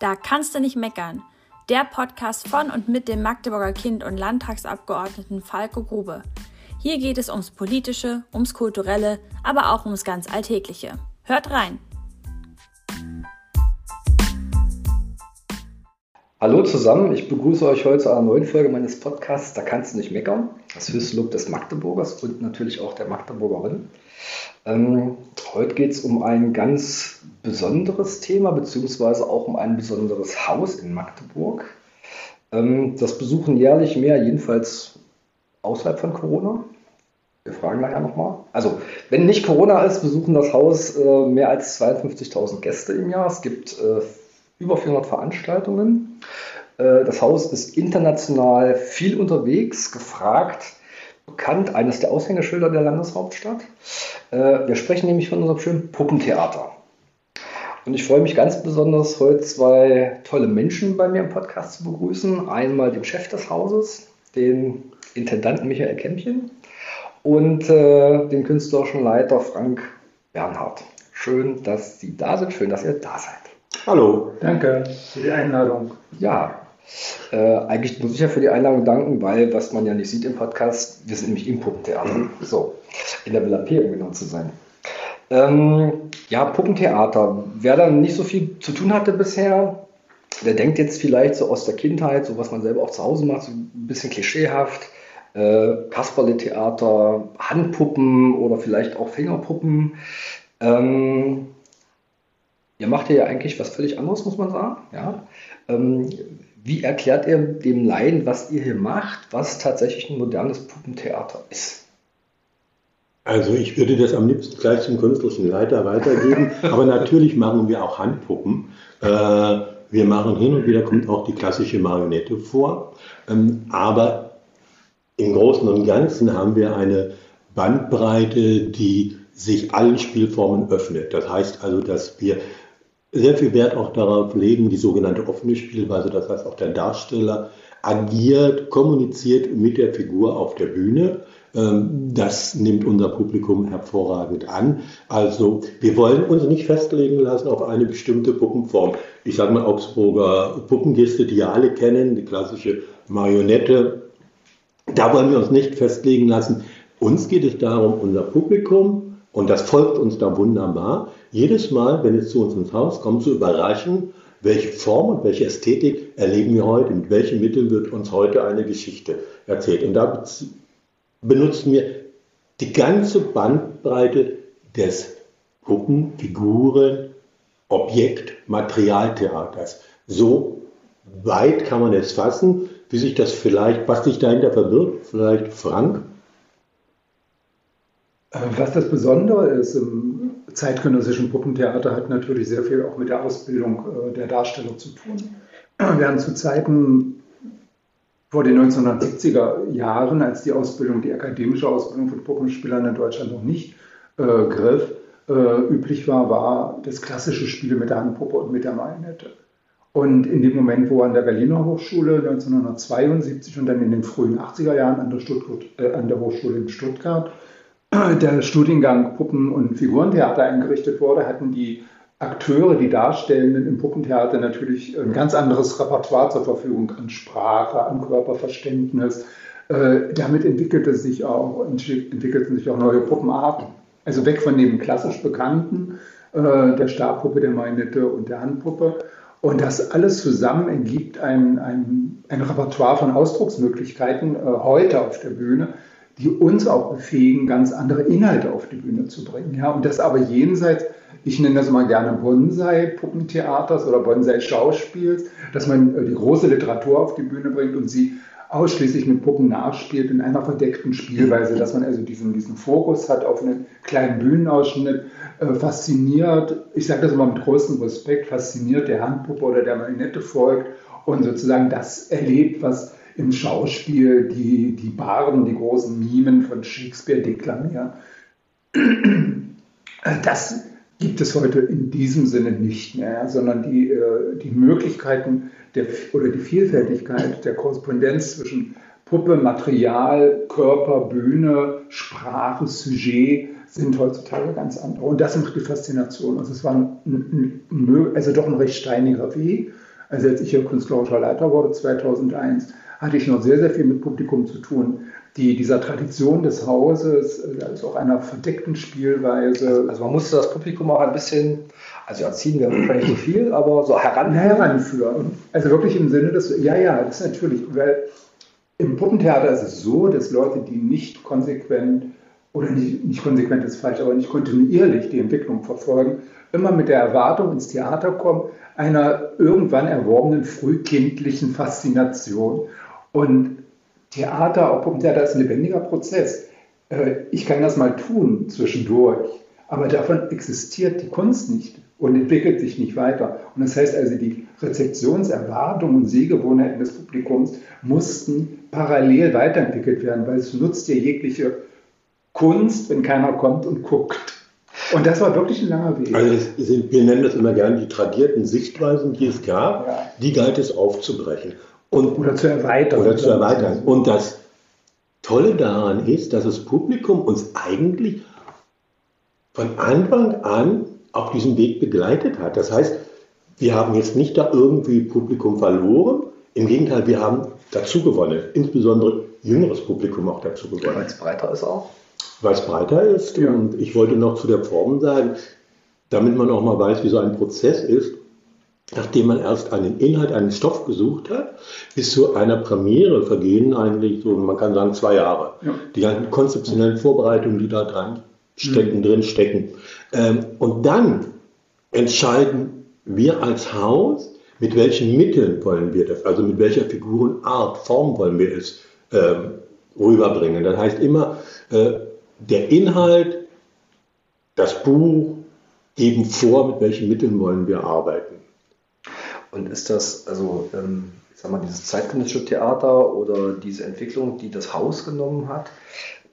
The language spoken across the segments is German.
Da kannst du nicht meckern. Der Podcast von und mit dem Magdeburger Kind und Landtagsabgeordneten Falco Grube. Hier geht es ums Politische, ums Kulturelle, aber auch ums ganz Alltägliche. Hört rein! Hallo zusammen, ich begrüße euch heute zu einer neuen Folge meines Podcasts Da kannst du nicht meckern. Das höchste Lob des Magdeburgers und natürlich auch der Magdeburgerin. Ähm, heute geht es um ein ganz besonderes Thema, beziehungsweise auch um ein besonderes Haus in Magdeburg. Ähm, das besuchen jährlich mehr, jedenfalls außerhalb von Corona. Wir fragen nachher nochmal. Also, wenn nicht Corona ist, besuchen das Haus äh, mehr als 52.000 Gäste im Jahr. Es gibt äh, über 400 Veranstaltungen. Äh, das Haus ist international viel unterwegs, gefragt bekannt, eines der Aushängeschilder der Landeshauptstadt. Äh, wir sprechen nämlich von unserem schönen Puppentheater. Und ich freue mich ganz besonders, heute zwei tolle Menschen bei mir im Podcast zu begrüßen. Einmal den Chef des Hauses, den Intendanten Michael Kämpchen und äh, den künstlerischen Leiter Frank Bernhard. Schön, dass Sie da sind, schön, dass ihr da seid. Hallo, danke für die Einladung. Ja, äh, eigentlich muss ich ja für die Einladung danken, weil, was man ja nicht sieht im Podcast, wir sind nämlich im Puppentheater. So, in der Villa P, um genau zu sein. Ähm, ja, Puppentheater. Wer dann nicht so viel zu tun hatte bisher, der denkt jetzt vielleicht so aus der Kindheit, so was man selber auch zu Hause macht, so ein bisschen klischeehaft. Äh, Kasperle-Theater, Handpuppen oder vielleicht auch Fingerpuppen. Ähm, ihr macht ja eigentlich was völlig anderes, muss man sagen. Ja? Ähm, wie erklärt ihr dem Laien, was ihr hier macht, was tatsächlich ein modernes Puppentheater ist? Also ich würde das am liebsten gleich zum künstlerischen Leiter weitergeben, aber natürlich machen wir auch Handpuppen. Äh, wir machen hin und wieder kommt auch die klassische Marionette vor, ähm, aber im Großen und Ganzen haben wir eine Bandbreite, die sich allen Spielformen öffnet. Das heißt also, dass wir sehr viel Wert auch darauf legen, die sogenannte offene Spielweise. Das heißt, auch der Darsteller agiert, kommuniziert mit der Figur auf der Bühne. Ähm, das nimmt unser Publikum hervorragend an. Also wir wollen uns nicht festlegen lassen auf eine bestimmte Puppenform. Ich sage mal Augsburger Puppengeste, die ja alle kennen, die klassische Marionette. Da wollen wir uns nicht festlegen lassen. Uns geht es darum, unser Publikum, und das folgt uns da wunderbar, jedes Mal, wenn es zu uns ins Haus kommt, zu überraschen, welche Form und welche Ästhetik erleben wir heute, mit welchen Mitteln wird uns heute eine Geschichte erzählt. Und da benutzen wir die ganze Bandbreite des Puppen, Figuren, Objekt, Materialtheaters. So weit kann man es fassen, wie sich das vielleicht, was sich dahinter verbirgt, vielleicht Frank. Was das Besondere ist im zeitgenössischen Puppentheater hat natürlich sehr viel auch mit der Ausbildung äh, der Darsteller zu tun. Während zu Zeiten vor den 1970er Jahren, als die Ausbildung, die akademische Ausbildung von Puppenspielern in Deutschland noch nicht äh, griff, äh, üblich war, war das klassische Spiel mit der Handpuppe und mit der Marionette. Und in dem Moment, wo an der Berliner Hochschule 1972 und dann in den frühen 80er Jahren an der, äh, an der Hochschule in Stuttgart der Studiengang Puppen- und Figurentheater eingerichtet wurde, hatten die Akteure, die Darstellenden im Puppentheater natürlich ein ganz anderes Repertoire zur Verfügung an Sprache, an Körperverständnis. Äh, damit entwickelte sich auch, entwickelten sich auch neue Puppenarten. Also weg von dem klassisch bekannten, äh, der Stabpuppe, der Marionette und der Handpuppe. Und das alles zusammen ergibt ein, ein, ein Repertoire von Ausdrucksmöglichkeiten äh, heute auf der Bühne, die uns auch befähigen, ganz andere Inhalte auf die Bühne zu bringen. Ja? Und das aber jenseits, ich nenne das mal gerne Bonsai-Puppentheaters oder Bonsai-Schauspiels, dass man äh, die große Literatur auf die Bühne bringt und sie ausschließlich mit Puppen nachspielt in einer verdeckten Spielweise, dass man also diesen, diesen Fokus hat auf einen kleinen Bühnenausschnitt, äh, fasziniert, ich sage das immer mit großem Respekt, fasziniert der Handpuppe oder der Marionette folgt und sozusagen das erlebt, was im Schauspiel die, die Barden, die großen Mimen von Shakespeare deklamieren. Das gibt es heute in diesem Sinne nicht mehr, sondern die, äh, die Möglichkeiten der, oder die Vielfältigkeit der Korrespondenz zwischen Puppe, Material, Körper, Bühne, Sprache, Sujet sind heutzutage ganz andere. Und das macht die Faszination. Also es war ein, ein, also doch ein recht steiniger Weg Also als ich hier künstlerischer Leiter wurde 2001, hatte ich noch sehr, sehr viel mit Publikum zu tun, die dieser Tradition des Hauses, also auch einer verdeckten Spielweise. Also, also man musste das Publikum auch ein bisschen, also erziehen wir vielleicht nicht so viel, aber so heranführen. heranführen. Also wirklich im Sinne des, ja, ja, das ist natürlich, weil im Puppentheater ist es so, dass Leute, die nicht konsequent oder nicht, nicht konsequent ist falsch, aber nicht kontinuierlich die Entwicklung verfolgen, immer mit der Erwartung ins Theater kommen, einer irgendwann erworbenen frühkindlichen Faszination. Und Theater, auch Puppentheater ist ein lebendiger Prozess. Äh, ich kann das mal tun zwischendurch, aber davon existiert die Kunst nicht und entwickelt sich nicht weiter. Und das heißt also, die Rezeptionserwartungen und Sehgewohnheiten des Publikums mussten parallel weiterentwickelt werden, weil es nutzt ja jegliche Kunst, wenn keiner kommt und guckt. Und das war wirklich ein langer Weg. Also sind, wir nennen das immer gerne die tradierten Sichtweisen, die es gab, ja. die galt es aufzubrechen. Und, oder zu erweitern. Oder zu erweitern. Und das Tolle daran ist, dass das Publikum uns eigentlich von Anfang an auf diesem Weg begleitet hat. Das heißt, wir haben jetzt nicht da irgendwie Publikum verloren. Im Gegenteil, wir haben dazu gewonnen. Insbesondere jüngeres Publikum auch dazu gewonnen. Weil es breiter ist auch? Weil es breiter ist. Ja. Und ich wollte noch zu der Form sagen, damit man auch mal weiß, wie so ein Prozess ist nachdem man erst einen Inhalt, einen Stoff gesucht hat, bis zu einer Premiere vergehen eigentlich so, man kann sagen, zwei Jahre. Ja. Die ganzen konzeptionellen Vorbereitungen, die da dran stecken, mhm. drin stecken. Ähm, und dann entscheiden wir als Haus, mit welchen Mitteln wollen wir das, also mit welcher Figurenart, Form wollen wir es ähm, rüberbringen. Das heißt immer, äh, der Inhalt, das Buch geben vor, mit welchen Mitteln wollen wir arbeiten. Und ist das, also, ähm, ich sag mal, dieses zeitgenössische Theater oder diese Entwicklung, die das Haus genommen hat,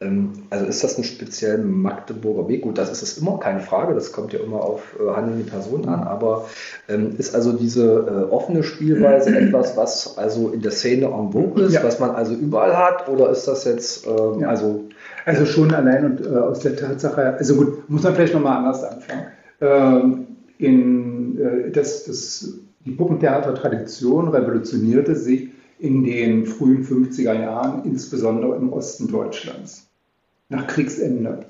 ähm, also ist das ein speziell Magdeburger Weg? Gut, das ist es immer, keine Frage, das kommt ja immer auf äh, handelnde Personen an, aber ähm, ist also diese äh, offene Spielweise etwas, was also in der Szene en vogue ist, ja. was man also überall hat, oder ist das jetzt, ähm, ja. also... Also schon allein und äh, aus der Tatsache, also gut, muss man vielleicht nochmal anders anfangen. Ähm, in, äh, das, das die Puppentheatertradition revolutionierte sich in den frühen 50er Jahren, insbesondere im Osten Deutschlands, nach Kriegsende.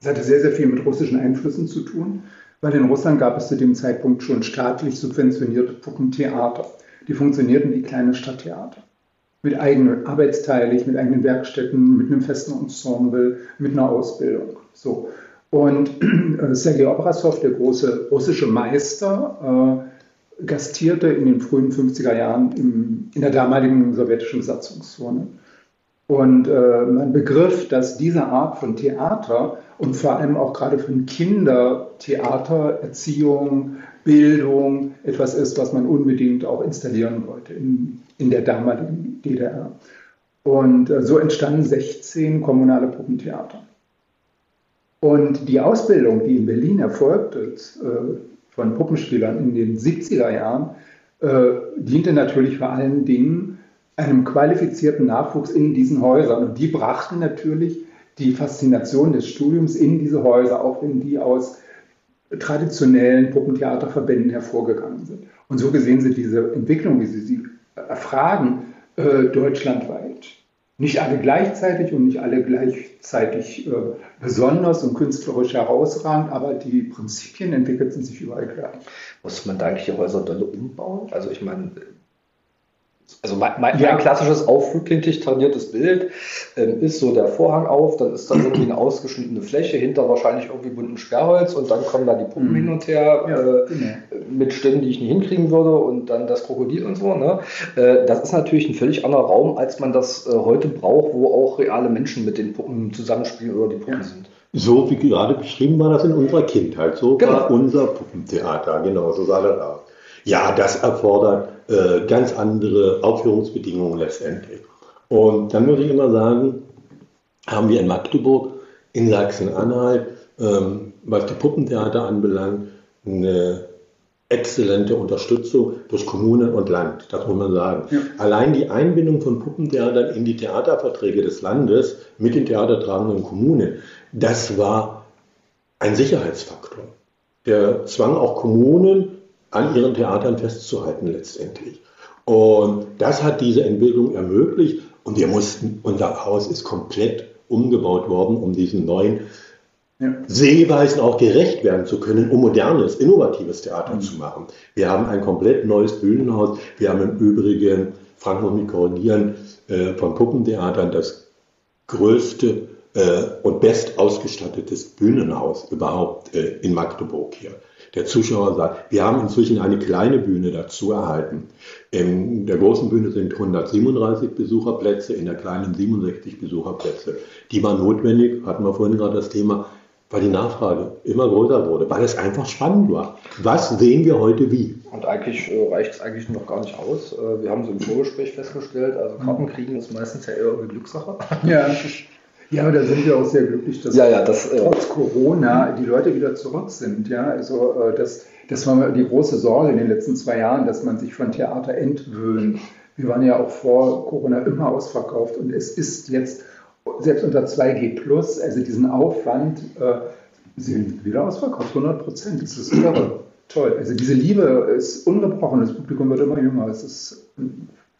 Das hatte sehr, sehr viel mit russischen Einflüssen zu tun, weil in Russland gab es zu dem Zeitpunkt schon staatlich subventionierte Puppentheater. Die funktionierten wie kleine Stadttheater. Mit eigenen arbeitsteilig, mit eigenen Werkstätten, mit einem festen Ensemble, mit einer Ausbildung. So. Und äh, Sergei Obrasov, der große russische Meister, äh, gastierte in den frühen 50er Jahren im, in der damaligen sowjetischen Besatzungszone. Und äh, man begriff, dass diese Art von Theater und vor allem auch gerade von Kindertheater, Erziehung, Bildung etwas ist, was man unbedingt auch installieren wollte in, in der damaligen DDR. Und äh, so entstanden 16 kommunale Puppentheater. Und die Ausbildung, die in Berlin erfolgte, äh, von Puppenspielern in den 70er Jahren äh, diente natürlich vor allen Dingen einem qualifizierten Nachwuchs in diesen Häusern. Und die brachten natürlich die Faszination des Studiums in diese Häuser, auch wenn die aus traditionellen Puppentheaterverbänden hervorgegangen sind. Und so gesehen sind diese Entwicklungen, wie Sie sie erfragen, äh, deutschlandweit. Nicht alle gleichzeitig und nicht alle gleichzeitig äh, besonders und künstlerisch herausragend, aber die Prinzipien entwickelten sich überall gleich. Muss man da eigentlich die Häuser dolle umbauen? Also ich meine, also mein, mein, ja. klassisches aufflugkindlich trainiertes Bild ähm, ist so der Vorhang auf, dann ist da irgendwie eine ausgeschnittene Fläche, hinter wahrscheinlich irgendwie bunten Sperrholz und dann kommen da die Puppen mhm. hin und her ja, äh, genau. mit Stimmen, die ich nicht hinkriegen würde und dann das Krokodil und so. Ne? Äh, das ist natürlich ein völlig anderer Raum, als man das äh, heute braucht, wo auch reale Menschen mit den Puppen zusammenspielen oder die Puppen ja. sind. So wie gerade beschrieben war das in unserer Kindheit. So genau. war unser Puppentheater, genau, so sah das aus. Ja, das erfordert äh, ganz andere Aufführungsbedingungen letztendlich. Und dann muss ich immer sagen, haben wir in Magdeburg, in Sachsen-Anhalt, ähm, was die Puppentheater anbelangt, eine exzellente Unterstützung durch Kommunen und Land, das muss man sagen. Ja. Allein die Einbindung von Puppentheatern in die Theaterverträge des Landes mit den theatertragenden Kommunen, das war ein Sicherheitsfaktor. Der zwang auch Kommunen an ihren Theatern festzuhalten letztendlich. Und das hat diese Entwicklung ermöglicht und wir mussten, unser Haus ist komplett umgebaut worden, um diesen neuen ja. Sehweisen auch gerecht werden zu können, um modernes, innovatives Theater mhm. zu machen. Wir haben ein komplett neues Bühnenhaus. Wir haben im Übrigen, Frank muss mich korrigieren, äh, von Puppentheatern das größte äh, und best ausgestattetes Bühnenhaus überhaupt äh, in Magdeburg hier. Der Zuschauer sagt, wir haben inzwischen eine kleine Bühne dazu erhalten. In der großen Bühne sind 137 Besucherplätze, in der kleinen 67 Besucherplätze. Die waren notwendig, hatten wir vorhin gerade das Thema, weil die Nachfrage immer größer wurde, weil es einfach spannend war. Was sehen wir heute wie? Und eigentlich äh, reicht es eigentlich noch gar nicht aus. Äh, wir haben so im Vorgespräch festgestellt, also Karten kriegen ist meistens ja eher eine Glückssache. Ja. Ja, aber da sind wir auch sehr glücklich, dass ja, ja, das, äh, trotz Corona die Leute wieder zurück sind. Ja, also äh, das, das war die große Sorge in den letzten zwei Jahren, dass man sich von Theater entwöhnt. Wir waren ja auch vor Corona immer ausverkauft und es ist jetzt selbst unter 2G Plus, also diesen Aufwand, äh, sind wieder ausverkauft, 100 Prozent. Das ist irre. Toll. Also diese Liebe ist ungebrochen. Das Publikum wird immer jünger. Es ist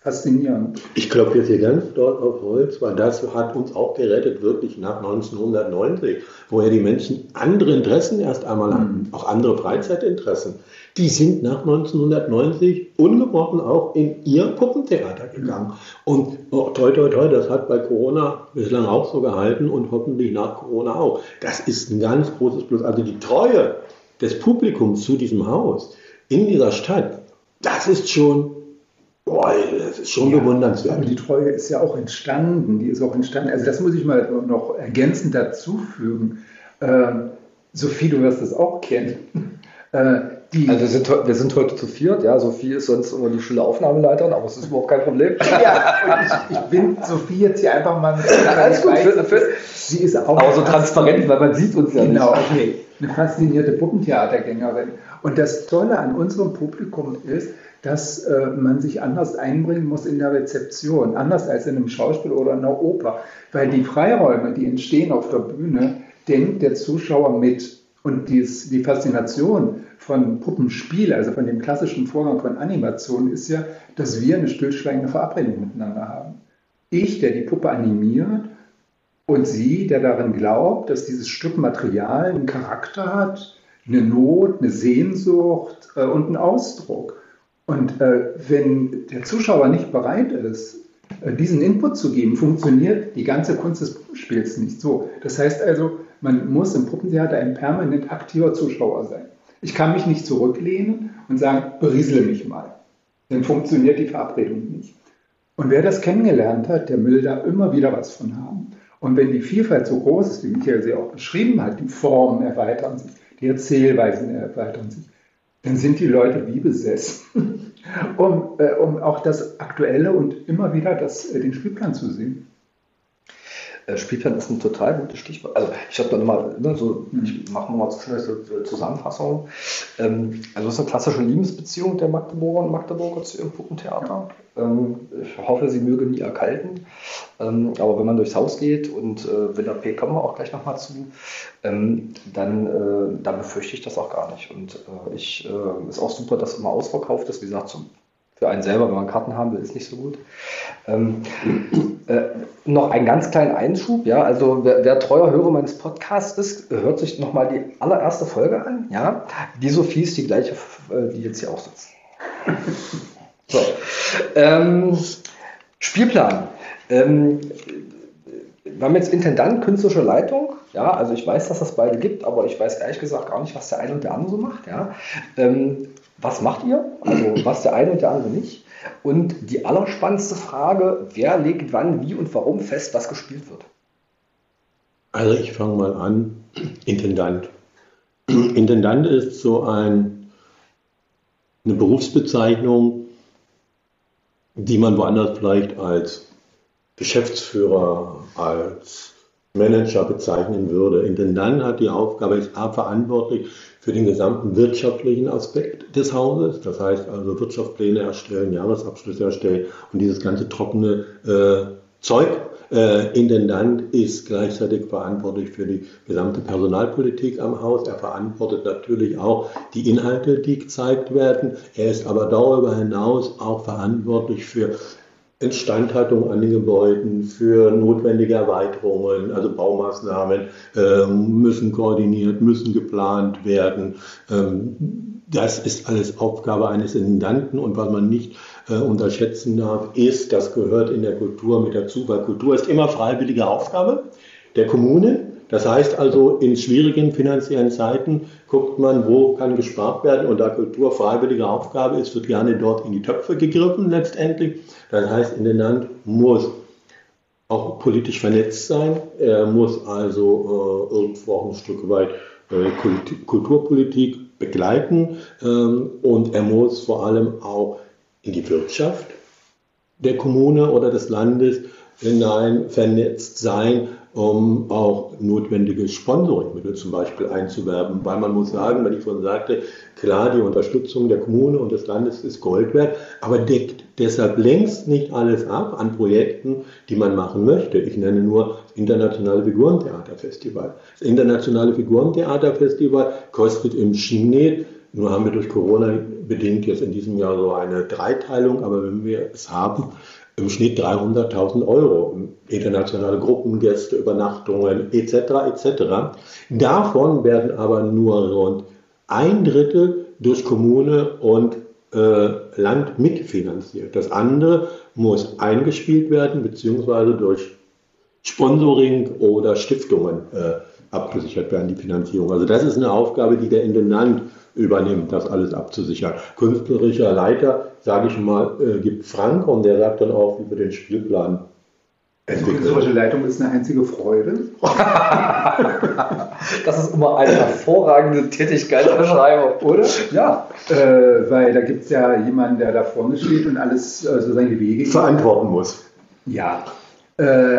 faszinierend. Ich klopfe jetzt hier ganz dort auf Holz, weil das hat uns auch gerettet, wirklich nach 1990, wo ja die Menschen andere Interessen erst einmal hatten, mhm. auch andere Freizeitinteressen die sind nach 1990 ungebrochen auch in ihr Puppentheater gegangen. Und oh, toi, toi, toi, das hat bei Corona bislang auch so gehalten und hoffentlich nach Corona auch. Das ist ein ganz großes Plus. Also die Treue des Publikums zu diesem Haus in dieser Stadt, das ist schon Boah, das ist schon ja, bewundernswert. Aber die Treue ist ja auch entstanden. Die ist auch entstanden. Also das muss ich mal noch ergänzend dazu fügen. Ähm, Sophie, du wirst das auch kennen. Äh, die also wir sind, wir sind heute zu viert, ja. Sophie ist sonst immer die Schüleraufnahmeleiterin, aber es ist überhaupt kein Problem. Ja, und ich, ich bin Sophie jetzt hier einfach mal mit. Alles gut, für, für, sie ist auch. Aber so transparent, weil man sieht uns ja genau, nicht. Genau, okay. Eine faszinierte Puppentheatergängerin. Und das Tolle an unserem Publikum ist, dass äh, man sich anders einbringen muss in der Rezeption, anders als in einem Schauspiel oder einer Oper. Weil die Freiräume, die entstehen auf der Bühne, denkt der Zuschauer mit. Und dies, die Faszination von Puppenspiel, also von dem klassischen Vorgang von Animation, ist ja, dass wir eine stillschweigende Verabredung miteinander haben. Ich, der die Puppe animiert, und sie, der darin glaubt, dass dieses Stück Material einen Charakter hat, eine Not, eine Sehnsucht äh, und einen Ausdruck. Und äh, wenn der Zuschauer nicht bereit ist, äh, diesen Input zu geben, funktioniert die ganze Kunst des Puppenspiels nicht so. Das heißt also, man muss im Puppentheater ein permanent aktiver Zuschauer sein. Ich kann mich nicht zurücklehnen und sagen, beriesle mich mal. Dann funktioniert die Verabredung nicht. Und wer das kennengelernt hat, der will da immer wieder was von haben. Und wenn die Vielfalt so groß ist, wie Michael sie auch beschrieben hat, die Formen erweitern sich, die Erzählweisen erweitern sich, dann sind die Leute wie besessen, um, äh, um auch das Aktuelle und immer wieder das, äh, den Spielplan zu sehen. Äh, Spielplan ist ein total gutes Stichwort. Also ich habe da nochmal, ne, so, ich mache mal so schnell so Zusammenfassung. Ähm, also es ist eine klassische Liebesbeziehung der Magdeburger und Magdeburger zu ihrem Puppentheater. Ähm, ich hoffe, sie möge nie erkalten. Ähm, aber wenn man durchs Haus geht und äh, Villa P kommen wir auch gleich nochmal zu, ähm, dann, äh, dann befürchte ich das auch gar nicht. Und äh, ich äh, ist auch super, dass immer ausverkauft ist. Wie gesagt, zum für einen selber, wenn man Karten haben will, ist nicht so gut. Ähm, äh, noch einen ganz kleinen Einschub, ja, also wer, wer, treuer Hörer meines Podcasts ist, hört sich nochmal die allererste Folge an, ja. Die Sophie ist die gleiche, äh, die jetzt hier auch sitzt. So. Ähm, Spielplan. Ähm, wir haben jetzt Intendant, künstlerische Leitung. Ja, also ich weiß, dass das beide gibt, aber ich weiß ehrlich gesagt gar nicht, was der eine und der andere so macht. Ja. Ähm, was macht ihr? Also was der eine und der andere nicht. Und die allerspannendste Frage, wer legt wann, wie und warum fest, was gespielt wird? Also ich fange mal an, Intendant. Intendant ist so ein, eine Berufsbezeichnung, die man woanders vielleicht als Geschäftsführer, als Manager bezeichnen würde. Intendant hat die Aufgabe, ist A verantwortlich für den gesamten wirtschaftlichen Aspekt des Hauses. Das heißt also Wirtschaftspläne erstellen, Jahresabschlüsse erstellen und dieses ganze trockene äh, Zeug äh, Intendant ist gleichzeitig verantwortlich für die gesamte Personalpolitik am Haus. Er verantwortet natürlich auch die Inhalte, die gezeigt werden. Er ist aber darüber hinaus auch verantwortlich für Instandhaltung an den Gebäuden, für notwendige Erweiterungen, also Baumaßnahmen äh, müssen koordiniert, müssen geplant werden. Ähm, das ist alles Aufgabe eines Intendanten und was man nicht äh, unterschätzen darf, ist, das gehört in der Kultur mit dazu, weil Kultur ist immer freiwillige Aufgabe der Kommune. Das heißt also, in schwierigen finanziellen Zeiten guckt man, wo kann gespart werden und da Kultur freiwillige Aufgabe ist, wird gerne dort in die Töpfe gegriffen letztendlich. Das heißt, in den Land muss auch politisch vernetzt sein. Er muss also äh, irgendwo auch ein Stück weit äh, Kulturpolitik begleiten ähm, und er muss vor allem auch in die Wirtschaft der Kommune oder des Landes hinein vernetzt sein, um auch notwendige Sponsoringmittel zum Beispiel einzuwerben. Weil man muss sagen, wenn ich vorhin sagte, klar, die Unterstützung der Kommune und des Landes ist Gold wert, aber deckt deshalb längst nicht alles ab an Projekten, die man machen möchte. Ich nenne nur das Internationale Figurentheaterfestival. Das Internationale Figurentheaterfestival kostet im Schnitt nur haben wir durch Corona bedingt jetzt in diesem Jahr so eine Dreiteilung, aber wenn wir es haben, im Schnitt 300.000 Euro. Internationale Gruppengäste, Übernachtungen etc. etc. Davon werden aber nur rund ein Drittel durch Kommune und äh, Land mitfinanziert. Das andere muss eingespielt werden, beziehungsweise durch Sponsoring oder Stiftungen äh, abgesichert werden, die Finanzierung. Also das ist eine Aufgabe, die der Intendant übernimmt, das alles abzusichern. Künstlerischer Leiter, sage ich mal, äh, gibt Frank und der sagt dann auch, wie wir den Spielplan also künstlerische Leitung ist eine einzige Freude. das ist immer eine hervorragende Tätigkeitsbeschreibung, oder? Ja, äh, weil da gibt es ja jemanden, der da vorne steht und alles äh, so seine Wege verantworten muss. Ja, äh,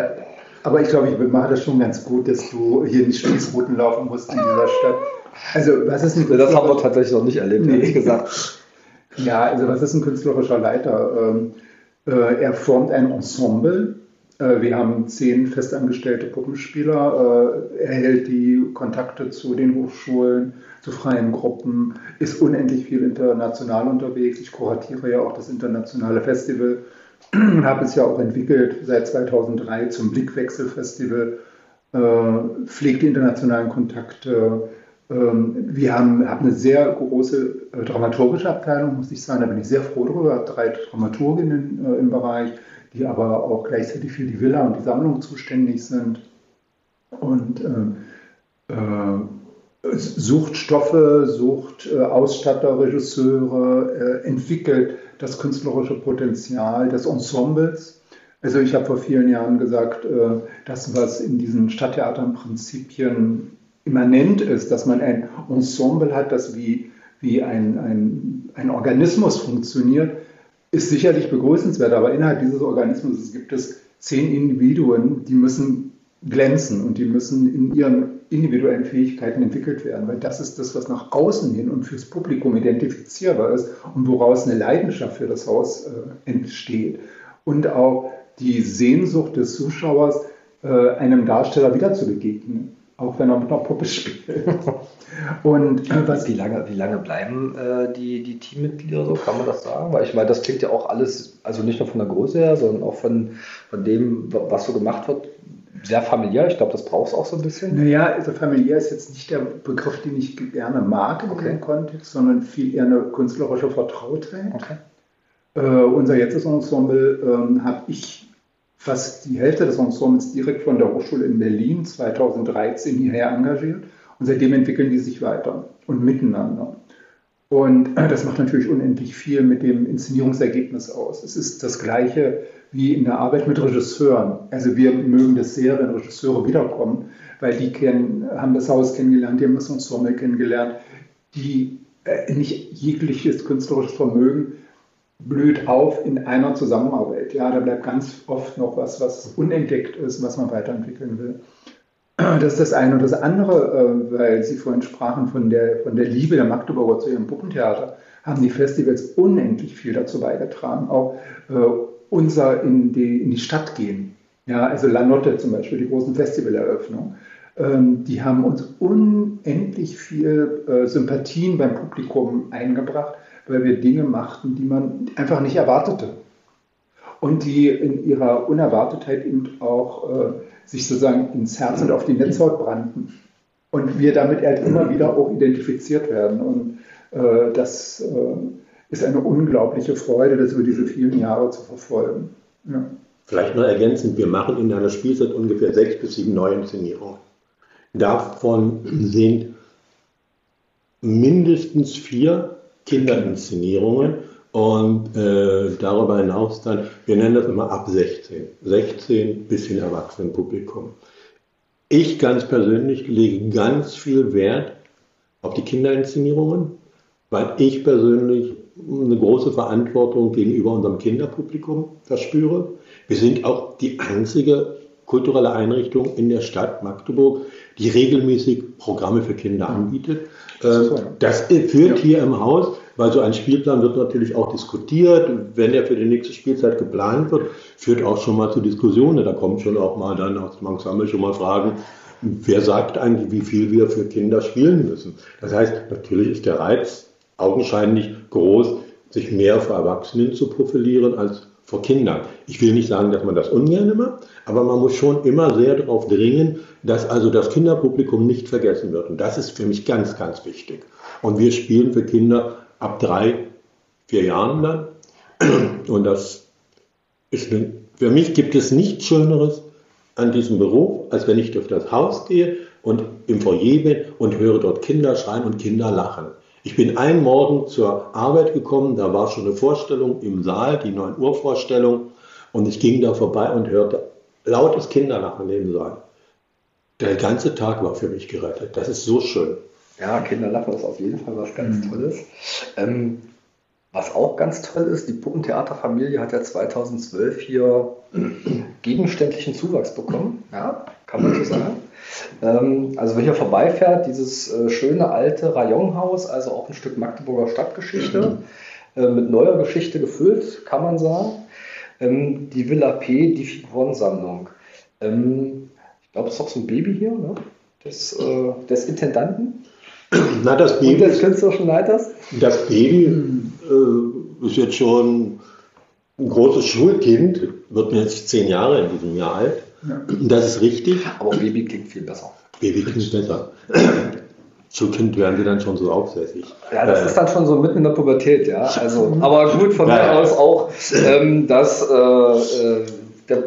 aber ich glaube, ich mache das schon ganz gut, dass du hier nicht Spießrouten laufen musst in dieser Stadt. Also, was ist ein Das haben wir tatsächlich noch nicht erlebt, nee. ehrlich gesagt. Ja, also, was ist ein künstlerischer Leiter? Ähm, äh, er formt ein Ensemble. Äh, wir haben zehn festangestellte Puppenspieler. Äh, er hält die Kontakte zu den Hochschulen, zu freien Gruppen, ist unendlich viel international unterwegs. Ich kuratiere ja auch das internationale Festival, habe es ja auch entwickelt seit 2003 zum Blickwechselfestival, äh, pflegt die internationalen Kontakte, wir haben, haben eine sehr große äh, dramaturgische Abteilung, muss ich sagen. Da bin ich sehr froh drüber. Drei Dramaturginnen äh, im Bereich, die aber auch gleichzeitig für die Villa und die Sammlung zuständig sind. Und äh, äh, sucht Stoffe, sucht äh, Ausstatter, Regisseure, entwickelt das künstlerische Potenzial des Ensembles. Also ich habe vor vielen Jahren gesagt, das, was in diesen Stadttheatern Prinzipien immanent ist, dass man ein Ensemble hat, das wie, wie ein, ein, ein Organismus funktioniert, ist sicherlich begrüßenswert. Aber innerhalb dieses Organismus gibt es zehn Individuen, die müssen glänzen und die müssen in ihren individuellen Fähigkeiten entwickelt werden, weil das ist das, was nach außen hin und fürs Publikum identifizierbar ist und woraus eine Leidenschaft für das Haus äh, entsteht. Und auch die Sehnsucht des Zuschauers, äh, einem Darsteller wieder zu begegnen auch wenn er mit einer Puppe spielt. Und äh, was wie lange, wie lange bleiben äh, die, die Teammitglieder so? Kann man das sagen? Weil ich meine, das klingt ja auch alles, also nicht nur von der Größe her, sondern auch von, von dem, was so gemacht wird, sehr familiär. Ich glaube, das braucht es auch so ein bisschen. Naja, also familiär ist jetzt nicht der Begriff, den ich gerne mag in okay. diesem Kontext, sondern viel eher eine künstlerische Vertrautheit. Okay. Äh, unser jetztes Ensemble ähm, habe ich fast die Hälfte des Ensembles direkt von der Hochschule in Berlin 2013 hierher engagiert. Und seitdem entwickeln die sich weiter und miteinander. Und das macht natürlich unendlich viel mit dem Inszenierungsergebnis aus. Es ist das Gleiche wie in der Arbeit mit Regisseuren. Also wir mögen das sehr, wenn Regisseure wiederkommen, weil die kennen, haben das Haus kennengelernt, die haben das Ensemble kennengelernt, die äh, nicht jegliches künstlerisches Vermögen blüht auf in einer Zusammenarbeit. Ja, da bleibt ganz oft noch was, was unentdeckt ist, was man weiterentwickeln will. Das ist das eine. Und das andere, äh, weil Sie vorhin sprachen von der, von der Liebe der Magdeburger zu ihrem Puppentheater, haben die Festivals unendlich viel dazu beigetragen. Auch äh, unser in die, in die Stadt gehen. Ja, also Lanotte zum Beispiel, die großen Festivaleröffnungen, ähm, die haben uns unendlich viel äh, Sympathien beim Publikum eingebracht, weil wir Dinge machten, die man einfach nicht erwartete. Und die in ihrer Unerwartetheit eben auch äh, sich sozusagen ins Herz und auf die Netzhaut brannten. Und wir damit halt immer wieder auch identifiziert werden. Und äh, das äh, ist eine unglaubliche Freude, das über diese vielen Jahre zu verfolgen. Ja. Vielleicht noch ergänzend, wir machen in einer Spielzeit ungefähr sechs bis sieben Neuinszenierungen. Davon sind mindestens vier Kinderinszenierungen und äh, darüber hinaus dann, wir nennen das immer ab 16, 16 bis hin Erwachsenenpublikum. Ich ganz persönlich lege ganz viel Wert auf die Kinderinszenierungen, weil ich persönlich eine große Verantwortung gegenüber unserem Kinderpublikum verspüre. Wir sind auch die einzige kulturelle Einrichtung in der Stadt Magdeburg, die regelmäßig Programme für Kinder anbietet. Ähm, das führt hier im Haus, weil so ein Spielplan wird natürlich auch diskutiert. Wenn er für die nächste Spielzeit geplant wird, führt auch schon mal zu Diskussionen. Da kommt schon auch mal dann aus Mangsam schon mal Fragen, wer sagt eigentlich, wie viel wir für Kinder spielen müssen. Das heißt, natürlich ist der Reiz augenscheinlich groß, sich mehr vor Erwachsenen zu profilieren als vor Kindern. Ich will nicht sagen, dass man das ungern macht, aber man muss schon immer sehr darauf dringen, dass also das Kinderpublikum nicht vergessen wird. Und das ist für mich ganz, ganz wichtig. Und wir spielen für Kinder ab drei, vier Jahren dann. Und das ist, für mich gibt es nichts Schöneres an diesem Beruf, als wenn ich durch das Haus gehe und im Foyer bin und höre dort Kinder schreien und Kinder lachen. Ich bin einen Morgen zur Arbeit gekommen, da war schon eine Vorstellung im Saal, die 9 Uhr Vorstellung, und ich ging da vorbei und hörte lautes Kinderlachen im Saal. Der ganze Tag war für mich gerettet. Das ist so schön. Ja, Kinderlachen ist auf jeden Fall was ganz mhm. Tolles. Ähm, was auch ganz toll ist, die Puppentheaterfamilie hat ja 2012 hier gegenständlichen Zuwachs bekommen. Ja, kann man so sagen. Ähm, also wer hier vorbeifährt, dieses äh, schöne alte Rayonhaus, also auch ein Stück Magdeburger Stadtgeschichte, äh, mit neuer Geschichte gefüllt, kann man sagen. Ähm, die Villa P, die Figurensammlung. Ähm, ich glaube, es ist doch so ein Baby hier, ne? des, äh, des Intendanten. Na, das Baby. Und des künstlerischen Leiters? Das Baby äh, ist jetzt schon ein großes Schulkind, wird jetzt zehn Jahre in diesem Jahr alt. Ja. Das ist richtig. Aber Baby klingt viel besser. Baby klingt besser. Zu Kind werden sie dann schon so aufsässig. Ja, das äh, ist dann schon so mitten in der Pubertät, ja. Also, aber gut, von mir aus auch ähm, das, äh, äh,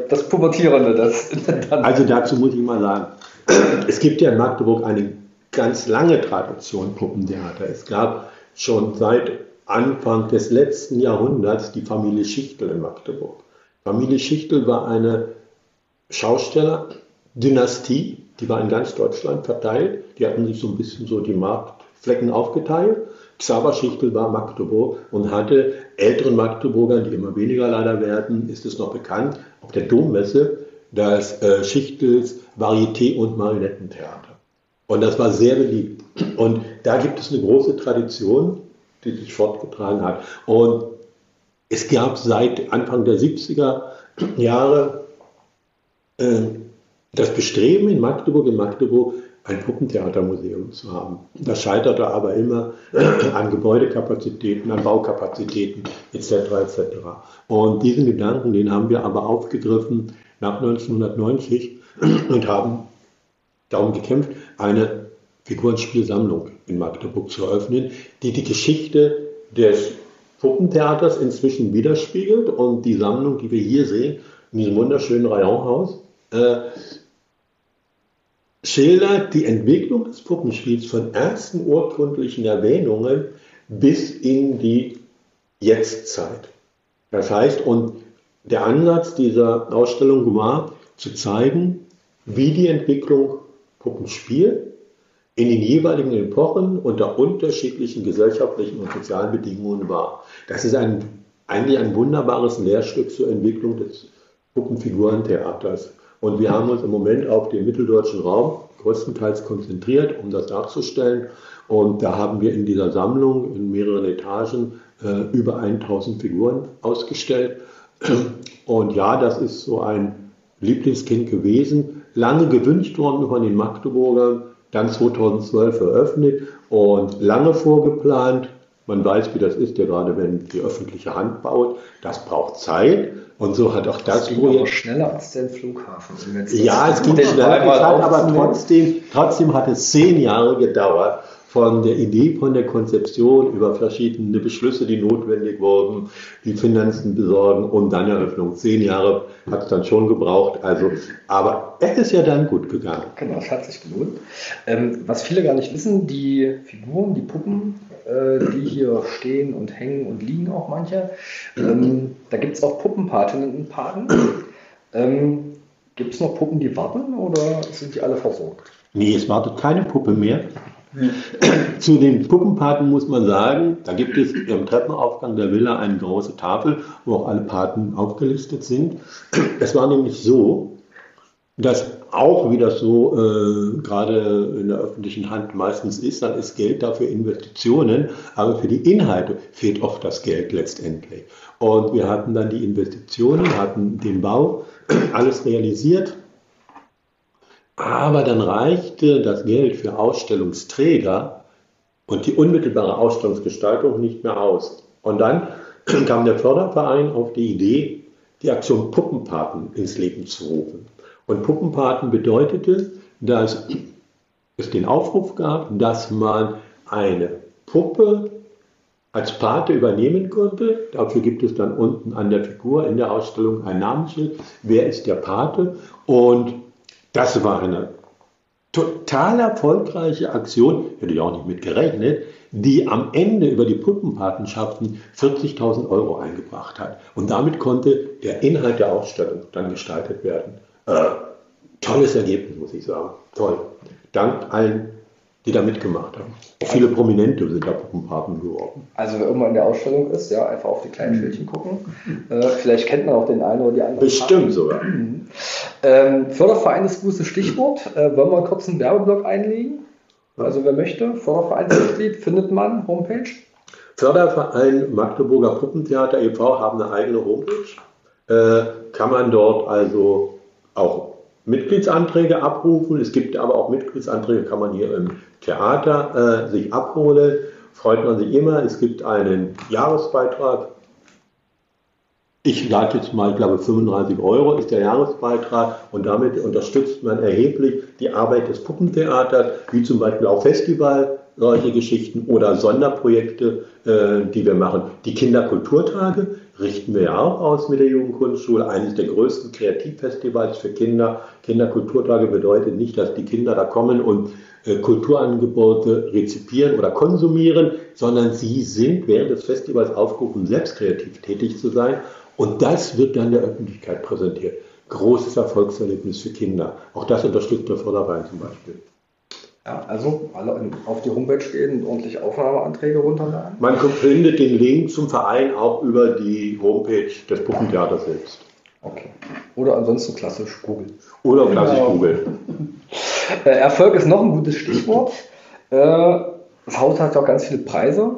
das Pubertierende. Das also dazu muss ich mal sagen, es gibt ja in Magdeburg eine ganz lange Tradition Puppentheater. Es gab schon seit Anfang des letzten Jahrhunderts die Familie Schichtel in Magdeburg. Familie Schichtel war eine Schausteller-Dynastie, die war in ganz Deutschland verteilt. Die hatten sich so ein bisschen so die Marktflecken aufgeteilt. Xaver Schichtel war Magdeburg und hatte älteren Magdeburgern, die immer weniger leider werden, ist es noch bekannt, auf der Dommesse das äh, Schichtels Varieté und Marionettentheater. Und das war sehr beliebt. Und da gibt es eine große Tradition, die sich fortgetragen hat. Und es gab seit Anfang der 70er Jahre das Bestreben in Magdeburg, in Magdeburg ein Puppentheatermuseum zu haben. Das scheiterte aber immer an Gebäudekapazitäten, an Baukapazitäten etc. etc. Und diesen Gedanken, den haben wir aber aufgegriffen nach 1990 und haben darum gekämpft, eine Figurenspielsammlung in Magdeburg zu eröffnen, die die Geschichte des Puppentheaters inzwischen widerspiegelt und die Sammlung, die wir hier sehen, in diesem wunderschönen Rayonhaus, äh, schildert die Entwicklung des Puppenspiels von ersten urkundlichen Erwähnungen bis in die Jetztzeit. Das heißt, und der Ansatz dieser Ausstellung war, zu zeigen, wie die Entwicklung Puppenspiel in den jeweiligen Epochen unter unterschiedlichen gesellschaftlichen und sozialen Bedingungen war. Das ist ein, eigentlich ein wunderbares Lehrstück zur Entwicklung des Puppenfigurentheaters. Und wir haben uns im Moment auf den mitteldeutschen Raum größtenteils konzentriert, um das darzustellen. Und da haben wir in dieser Sammlung in mehreren Etagen äh, über 1000 Figuren ausgestellt. Und ja, das ist so ein Lieblingskind gewesen, lange gewünscht worden von den Magdeburgern, dann 2012 eröffnet und lange vorgeplant. Man weiß, wie das ist, ja gerade wenn die öffentliche Hand baut, das braucht Zeit. Und so hat auch das, das ging Projekt schneller als der Flughafen. Ja, es ging schneller, aber trotzdem, trotzdem hat es zehn Jahre gedauert, von der Idee, von der Konzeption über verschiedene Beschlüsse, die notwendig wurden, die Finanzen besorgen und dann Eröffnung. Zehn Jahre hat es dann schon gebraucht. Also, aber es ist ja dann gut gegangen. Genau, es hat sich gelohnt. Ähm, was viele gar nicht wissen, die Figuren, die Puppen, äh, die hier stehen und hängen und liegen auch manche, ähm, da gibt es auch Puppenpatinnen und Paten. Ähm, gibt es noch Puppen, die warten oder sind die alle versorgt? Nee, es wartet keine Puppe mehr. Zu den Puppenpaten muss man sagen, da gibt es im Treppenaufgang der Villa eine große Tafel, wo auch alle Paten aufgelistet sind. Es war nämlich so, dass auch wie das so äh, gerade in der öffentlichen Hand meistens ist, dann ist Geld dafür Investitionen, aber für die Inhalte fehlt oft das Geld letztendlich. Und wir hatten dann die Investitionen, hatten den Bau, alles realisiert aber dann reichte das Geld für Ausstellungsträger und die unmittelbare Ausstellungsgestaltung nicht mehr aus. Und dann kam der Förderverein auf die Idee, die Aktion Puppenpaten ins Leben zu rufen. Und Puppenpaten bedeutete, dass es den Aufruf gab, dass man eine Puppe als Pate übernehmen konnte. Dafür gibt es dann unten an der Figur in der Ausstellung ein Namensschild. Wer ist der Pate? Und das war eine total erfolgreiche Aktion, hätte ich auch nicht mit gerechnet, die am Ende über die Puppenpatenschaften 40.000 Euro eingebracht hat. Und damit konnte der Inhalt der Ausstellung dann gestaltet werden. Äh, tolles Ergebnis, muss ich sagen. Toll. Dank allen die da mitgemacht haben. Auch viele Prominente sind da Puppenpaten geworden. Also wer irgendwann in der Ausstellung ist, ja, einfach auf die kleinen Schildchen gucken. Äh, vielleicht kennt man auch den einen oder die andere. Bestimmt Paten. sogar. Mhm. Ähm, Förderverein ist gutes Stichwort. Äh, wollen wir kurz einen Werbeblock einlegen? Also wer möchte, Fördervereinsmitglied, findet man Homepage? Förderverein Magdeburger Puppentheater e.V. haben eine eigene Homepage. Äh, kann man dort also auch Mitgliedsanträge abrufen. Es gibt aber auch Mitgliedsanträge, kann man hier im Theater äh, sich abholen. Freut man sich immer. Es gibt einen Jahresbeitrag. Ich lade jetzt mal, ich glaube 35 Euro ist der Jahresbeitrag und damit unterstützt man erheblich die Arbeit des Puppentheaters, wie zum Beispiel auch Festival, solche Geschichten oder Sonderprojekte, äh, die wir machen. Die Kinderkulturtage richten wir ja auch aus mit der Jugendkunstschule, eines der größten Kreativfestivals für Kinder. Kinderkulturtage bedeutet nicht, dass die Kinder da kommen und äh, Kulturangebote rezipieren oder konsumieren, sondern sie sind während des Festivals aufgerufen, selbst kreativ tätig zu sein. Und das wird dann der Öffentlichkeit präsentiert. Großes Erfolgserlebnis für Kinder. Auch das unterstützt der Förderverein zum Beispiel. Ja, also alle auf die Homepage gehen und ordentlich Aufnahmeanträge runterladen. Man findet den Link zum Verein auch über die Homepage des Puppentheaters selbst. Okay. Oder ansonsten klassisch Google. Oder klassisch genau. Google. Äh, Erfolg ist noch ein gutes Stichwort. Äh, das Haus hat ja auch ganz viele Preise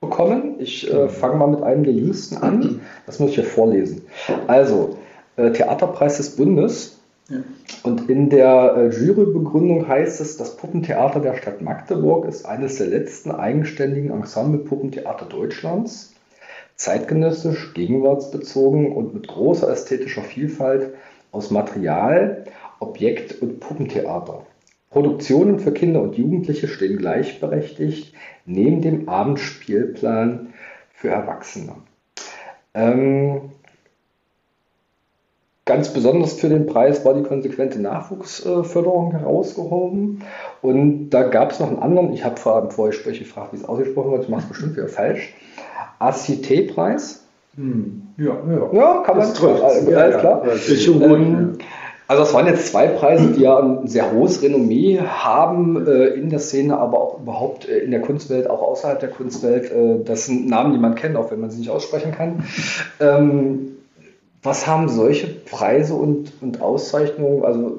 bekommen. Ich äh, fange mal mit einem der jüngsten an. Das muss ich hier vorlesen. Also, Theaterpreis des Bundes und in der äh, Jurybegründung heißt es, das Puppentheater der Stadt Magdeburg ist eines der letzten eigenständigen Ensemble-Puppentheater Deutschlands, zeitgenössisch, gegenwartsbezogen und mit großer ästhetischer Vielfalt aus Material, Objekt und Puppentheater. Produktionen für Kinder und Jugendliche stehen gleichberechtigt neben dem Abendspielplan für Erwachsene. Ähm, Ganz besonders für den Preis war die konsequente Nachwuchsförderung herausgehoben. Und da gab es noch einen anderen, ich habe vorher im Vorgespräch gefragt, wie es ausgesprochen wird, ich mache es bestimmt wieder falsch. ACT-Preis. Hm. Ja, ja. ja, kann man. Das trifft. Alles, ja, alles klar. Ja, ist schon gut. Ähm, also es waren jetzt zwei Preise, die ja ein sehr hohes Renommee haben äh, in der Szene, aber auch überhaupt äh, in der Kunstwelt, auch außerhalb der Kunstwelt. Äh, das sind Namen, die man kennt, auch wenn man sie nicht aussprechen kann. Ähm, was haben solche Preise und, und Auszeichnungen, also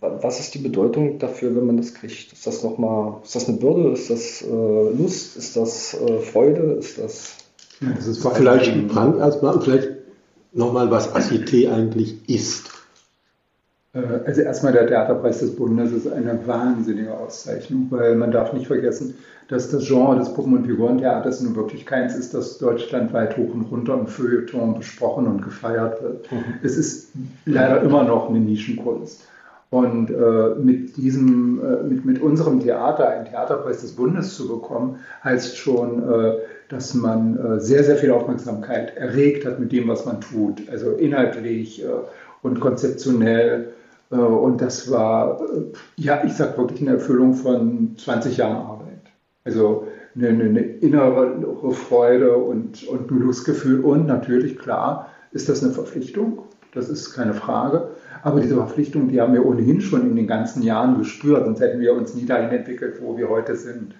was ist die Bedeutung dafür, wenn man das kriegt? Ist das nochmal, ist das eine Bürde? Ist das äh, Lust? Ist das äh, Freude? Ist das. Ja, das ist vielleicht erstmal, vielleicht nochmal, was ACT eigentlich ist. Äh, also erstmal der Theaterpreis des Bundes ist eine wahnsinnige Auszeichnung, weil man darf nicht vergessen, dass das Genre des Puppen- und Figurentheaters nun wirklich keins ist, das deutschlandweit hoch und runter im Feuilleton besprochen und gefeiert wird. Mhm. Es ist leider immer noch eine Nischenkunst. Und äh, mit, diesem, äh, mit, mit unserem Theater einen Theaterpreis des Bundes zu bekommen, heißt schon, äh, dass man äh, sehr, sehr viel Aufmerksamkeit erregt hat mit dem, was man tut. Also inhaltlich äh, und konzeptionell und das war, äh, ja, ich sage wirklich eine Erfüllung von 20 Jahren Arbeit. Also eine, eine innere Freude und, und ein Glücksgefühl. Und natürlich, klar, ist das eine Verpflichtung. Das ist keine Frage. Aber diese Verpflichtung, die haben wir ohnehin schon in den ganzen Jahren gespürt, sonst hätten wir uns nie dahin entwickelt, wo wir heute sind.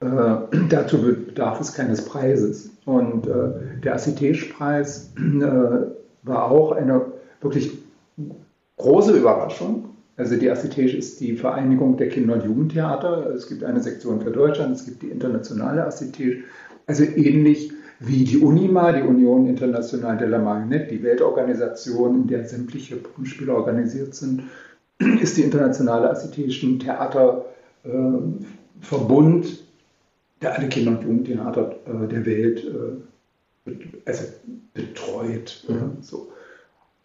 Äh, dazu bedarf es keines Preises. Und äh, der Assitage-Preis äh, war auch eine wirklich große Überraschung. Also die Assitage ist die Vereinigung der Kinder- und Jugendtheater. Es gibt eine Sektion für Deutschland, es gibt die internationale Assitage. Also ähnlich wie die UNIMA, die Union Internationale de la Marionette, die Weltorganisation, in der sämtliche Puppenspiele organisiert sind, ist die internationale Assitagischen Theaterverbund, äh, der alle Kinder- und Jugendtheater äh, der Welt äh, also betreut. Mhm. So.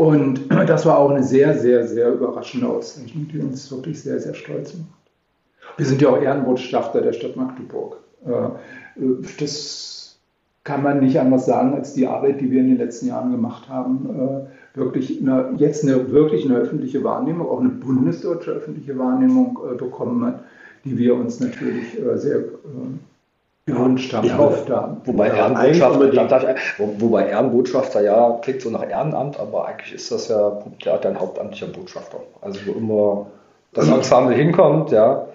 Und das war auch eine sehr, sehr, sehr überraschende Auszeichnung, die uns wirklich sehr, sehr stolz macht. Wir sind ja auch Ehrenbotschafter der Stadt Magdeburg. Äh, das kann man nicht anders sagen, als die Arbeit, die wir in den letzten Jahren gemacht haben, äh, wirklich eine, jetzt eine wirklich eine öffentliche Wahrnehmung, auch eine bundesdeutsche öffentliche Wahrnehmung äh, bekommen hat, die wir uns natürlich sehr haben, erhofft haben. Wobei, ja, Ehrenbotschafter, wo, wobei Ehrenbotschafter ja klingt so nach Ehrenamt, aber eigentlich ist das ja Theater ein hauptamtlicher Botschafter. Also wo immer das Ensemble hinkommt, ja.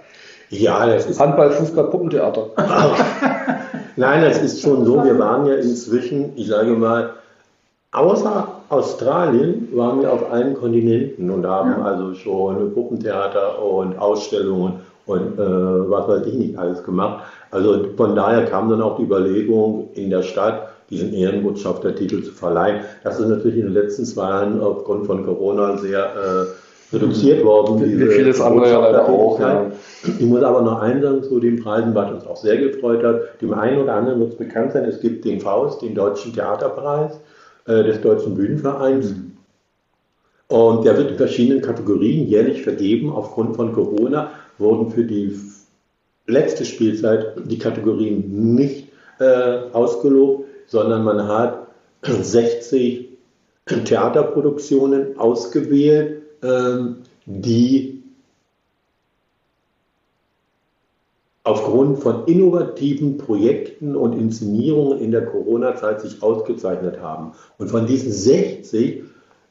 Ja, das ist. Handball, Fußball, Puppentheater. Nein, das ist schon so. Wir waren ja inzwischen, ich sage mal, außer Australien waren wir auf allen Kontinenten und haben ja. also schon Puppentheater und Ausstellungen und äh, was weiß ich nicht alles gemacht. Also von daher kam dann auch die Überlegung in der Stadt, diesen Ehrenbotschaftertitel zu verleihen. Das ist natürlich in den letzten zwei Jahren aufgrund von Corona sehr äh, reduziert worden. Wie, vieles andere ja leider auch. Ja. Ich muss aber noch einen sagen zu den Preisen, was uns auch sehr gefreut hat. Dem einen oder anderen wird es bekannt sein, es gibt den Faust, den Deutschen Theaterpreis äh, des Deutschen Bühnenvereins. Mhm. Und der wird in verschiedenen Kategorien jährlich vergeben. Aufgrund von Corona wurden für die letzte Spielzeit die Kategorien nicht äh, ausgelobt, sondern man hat 60 Theaterproduktionen ausgewählt, ähm, die aufgrund von innovativen Projekten und Inszenierungen in der Corona-Zeit sich ausgezeichnet haben. Und von diesen 60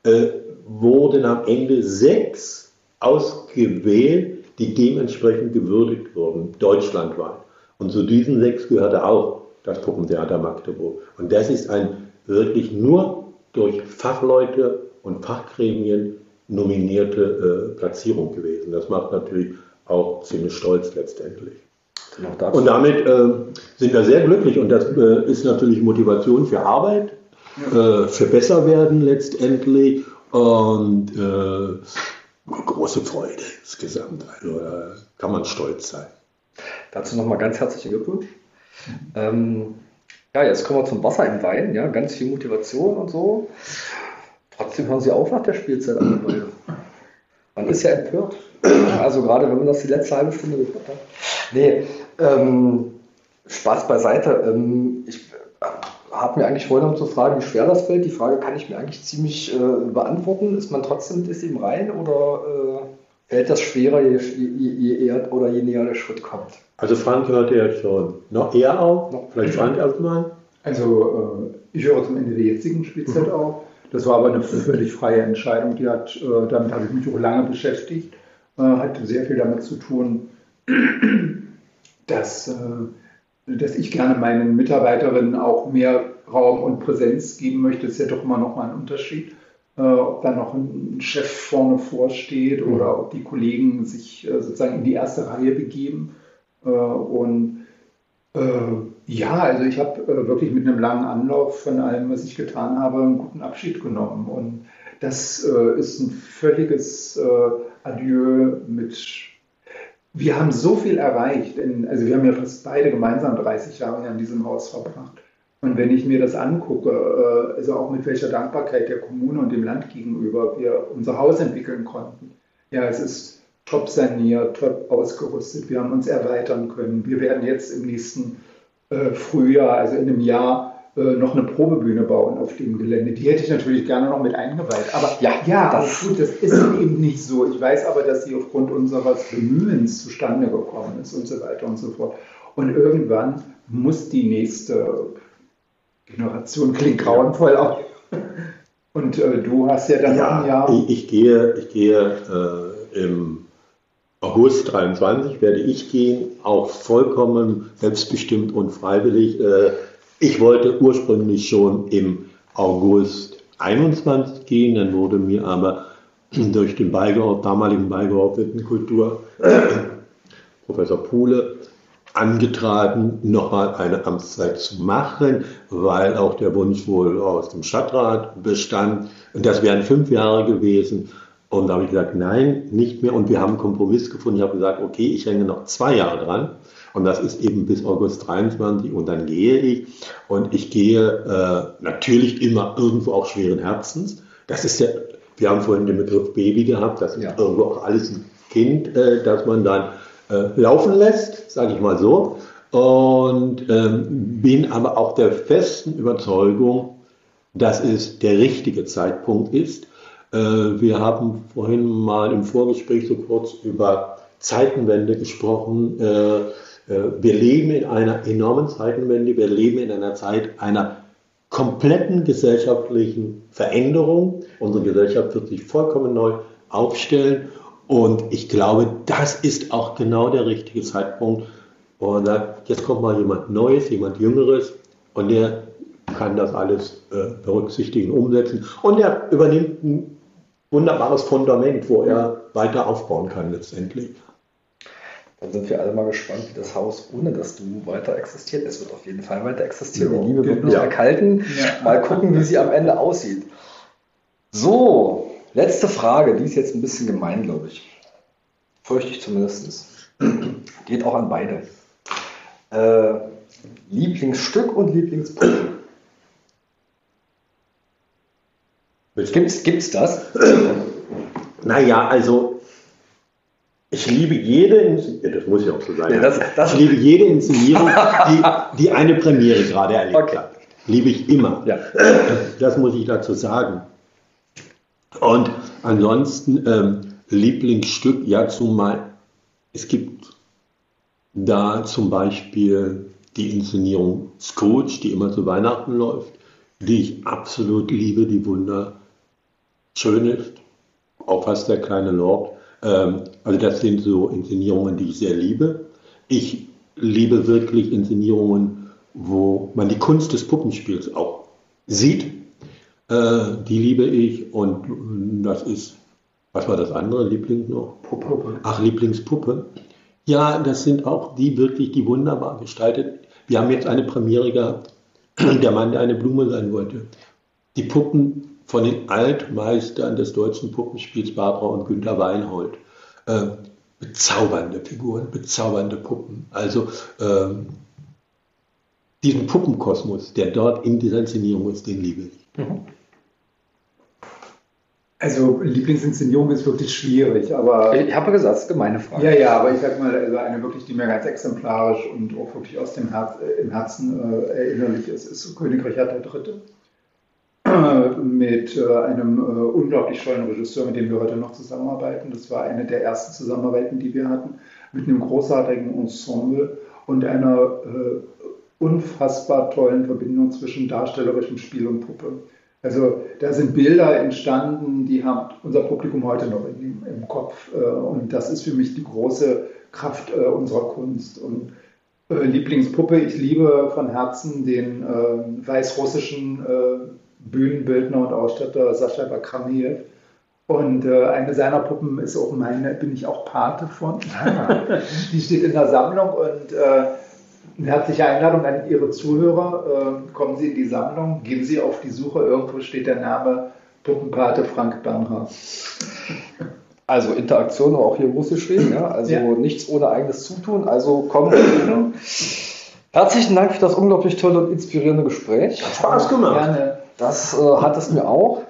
äh, wurden am Ende sechs ausgewählt, die dementsprechend gewürdigt wurden, deutschlandweit. Und zu diesen sechs gehörte auch das Puppentheater Magdeburg. Und das ist ein wirklich nur durch Fachleute und Fachgremien nominierte äh, Platzierung gewesen. Das macht natürlich auch ziemlich stolz letztendlich. Und damit äh, sind wir sehr glücklich und das äh, ist natürlich Motivation für Arbeit, äh, für Besserwerden letztendlich und äh, große Freude insgesamt. Also da kann man stolz sein. Dazu nochmal ganz herzlichen Glückwunsch. Ähm, ja, jetzt kommen wir zum Wasser im Wein. Ja, ganz viel Motivation und so. Trotzdem hören Sie auf nach der Spielzeit an Man ist ja empört. Also gerade wenn man das die letzte halbe Stunde gehört hat. Nee, ähm, Spaß beiseite. Ähm, ich habe mir eigentlich vorgenommen zu fragen, wie schwer das fällt. Die Frage kann ich mir eigentlich ziemlich äh, beantworten. Ist man trotzdem mit ihm rein oder äh, fällt das schwerer, je, je, je, eher oder je näher der Schritt kommt? Also Frank hört ja schon noch eher auf. Noch Vielleicht Frank erstmal. Also äh, ich höre zum Ende der jetzigen Spielzeit mhm. auf. Das war aber eine völlig freie Entscheidung. Die hat, äh, damit habe ich mich auch lange beschäftigt. Äh, hat sehr viel damit zu tun, dass äh, dass ich gerne meinen Mitarbeiterinnen auch mehr Raum und Präsenz geben möchte, ist ja doch immer noch mal ein Unterschied. Äh, ob da noch ein Chef vorne vorsteht mhm. oder ob die Kollegen sich äh, sozusagen in die erste Reihe begeben. Äh, und äh, ja, also ich habe äh, wirklich mit einem langen Anlauf von allem, was ich getan habe, einen guten Abschied genommen. Und das äh, ist ein völliges Adieu mit. Wir haben so viel erreicht. In, also wir haben ja fast beide gemeinsam 30 Jahre in diesem Haus verbracht. Und wenn ich mir das angucke, also auch mit welcher Dankbarkeit der Kommune und dem Land gegenüber wir unser Haus entwickeln konnten. Ja, es ist top saniert, top ausgerüstet. Wir haben uns erweitern können. Wir werden jetzt im nächsten äh, Frühjahr, also in einem Jahr, äh, noch eine Probebühne bauen auf dem Gelände. Die hätte ich natürlich gerne noch mit eingeweiht. Aber ja, ja das, gut, das ist eben nicht so. Ich weiß aber, dass sie aufgrund unseres Bemühens zustande gekommen ist und so weiter und so fort. Und irgendwann muss die nächste Generation, klingt grauenvoll auch. Und äh, du hast ja dann ja, ein Jahr. Ich, ich gehe, ich gehe äh, im August 23 werde ich gehen, auch vollkommen selbstbestimmt und freiwillig. Äh, ich wollte ursprünglich schon im August 21 gehen, dann wurde mir aber durch den Beigeord, damaligen Beigeordneten Kultur, Professor Puhle, angetragen, nochmal eine Amtszeit zu machen, weil auch der Wunsch wohl aus dem Stadtrat bestand. Und das wären fünf Jahre gewesen. Und da habe ich gesagt, nein, nicht mehr. Und wir haben einen Kompromiss gefunden. Ich habe gesagt, okay, ich hänge noch zwei Jahre dran. Und das ist eben bis August 23 und dann gehe ich. Und ich gehe äh, natürlich immer irgendwo auch schweren Herzens. Das ist ja, wir haben vorhin den Begriff Baby gehabt, das ist ja. irgendwo auch alles ein Kind, äh, das man dann äh, laufen lässt, sage ich mal so. Und ähm, bin aber auch der festen Überzeugung, dass es der richtige Zeitpunkt ist. Äh, wir haben vorhin mal im Vorgespräch so kurz über Zeitenwende gesprochen. Äh, äh, wir leben in einer enormen Zeitenwende, wir leben in einer Zeit einer kompletten gesellschaftlichen Veränderung. Unsere Gesellschaft wird sich vollkommen neu aufstellen und ich glaube, das ist auch genau der richtige Zeitpunkt, wo man sagt, jetzt kommt mal jemand Neues, jemand Jüngeres und der kann das alles äh, berücksichtigen, umsetzen und er übernimmt ein wunderbares Fundament, wo er weiter aufbauen kann letztendlich. Dann sind wir alle mal gespannt, wie das Haus ohne das Du weiter existiert. Es wird auf jeden Fall weiter existieren. Ja, die Liebe wird nicht ja. erkalten. Ja. Mal gucken, wie sie am Ende aussieht. So, letzte Frage. Die ist jetzt ein bisschen gemein, glaube ich. Fürchte ich zumindest. Geht auch an beide. Äh, Lieblingsstück und Lieblingspuppe. Gibt's, gibt's das? Naja, also ich liebe jede, das muss ja auch so sein, ja, das, das ich liebe jede Inszenierung, die, die eine Premiere gerade erlebt okay. hat. Liebe ich immer. Ja. Das muss ich dazu sagen. Und ansonsten ähm, Lieblingsstück, ja zumal, es gibt da zum Beispiel die Inszenierung Scrooge, die immer zu Weihnachten läuft, die ich absolut liebe, die wunderschön ist. Auch fast der kleine Lord. Ähm, also das sind so Inszenierungen, die ich sehr liebe. Ich liebe wirklich Inszenierungen, wo man die Kunst des Puppenspiels auch sieht. Äh, die liebe ich und das ist, was war das andere Liebling noch? Puppe. Ach, Lieblingspuppe. Ja, das sind auch die wirklich, die wunderbar gestaltet. Wir haben jetzt eine Premiere gehabt, der Mann, der eine Blume sein wollte. Die Puppen von den Altmeistern des deutschen Puppenspiels Barbara und Günter Weinhold. Äh, bezaubernde Figuren, bezaubernde Puppen. Also ähm, diesen Puppenkosmos, der dort in dieser Inszenierung ist, den liebe ich. Mhm. Also Lieblingsinszenierung ist wirklich schwierig, aber... Ich habe gesagt, das ist gemeine Frage. Ja, ja, aber ich sag mal, also eine wirklich, die mir ganz exemplarisch und auch wirklich aus dem Herz, äh, im Herzen äh, erinnerlich ist, ist König Richard III mit äh, einem äh, unglaublich tollen Regisseur, mit dem wir heute noch zusammenarbeiten. Das war eine der ersten Zusammenarbeiten, die wir hatten, mit einem großartigen Ensemble und einer äh, unfassbar tollen Verbindung zwischen darstellerischem Spiel und Puppe. Also da sind Bilder entstanden, die haben unser Publikum heute noch im, im Kopf. und das ist für mich die große Kraft unserer Kunst. Und Lieblingspuppe, ich liebe von Herzen den weißrussischen Bühnenbildner und Ausstatter Sascha Bakramiev. Und äh, eine seiner Puppen ist auch meine, bin ich auch Pate von. Ah. Die steht in der Sammlung und äh, eine herzliche Einladung an Ihre Zuhörer. Äh, kommen Sie in die Sammlung, gehen Sie auf die Suche, irgendwo steht der Name Puppenpate Frank Bernhard. Also Interaktion auch hier groß geschrieben, ja? also ja. nichts ohne eigenes Zutun. Also komm. Herzlichen Dank für das unglaublich tolle und inspirierende Gespräch. Hat Spaß gemacht. Gerne. Das äh, hat es mir auch.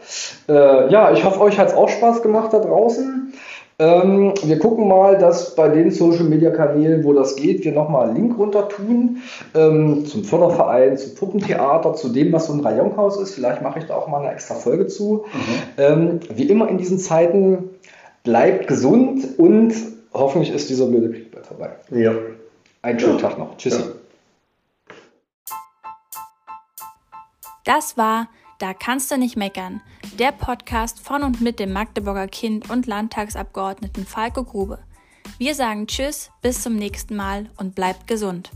Äh, ja, ich hoffe, euch hat es auch Spaß gemacht da draußen. Ähm, wir gucken mal, dass bei den Social Media Kanälen, wo das geht, wir nochmal einen Link runter tun ähm, zum Förderverein, zum Puppentheater, zu dem, was so ein Rayonhaus ist. Vielleicht mache ich da auch mal eine extra Folge zu. Mhm. Ähm, wie immer in diesen Zeiten, bleibt gesund und hoffentlich ist dieser blöde Krieg bald vorbei. Ja. Einen schönen ja. Tag noch. Tschüssi. Ja. Das war Da kannst du nicht meckern, der Podcast von und mit dem Magdeburger Kind und Landtagsabgeordneten Falco Grube. Wir sagen Tschüss, bis zum nächsten Mal und bleibt gesund.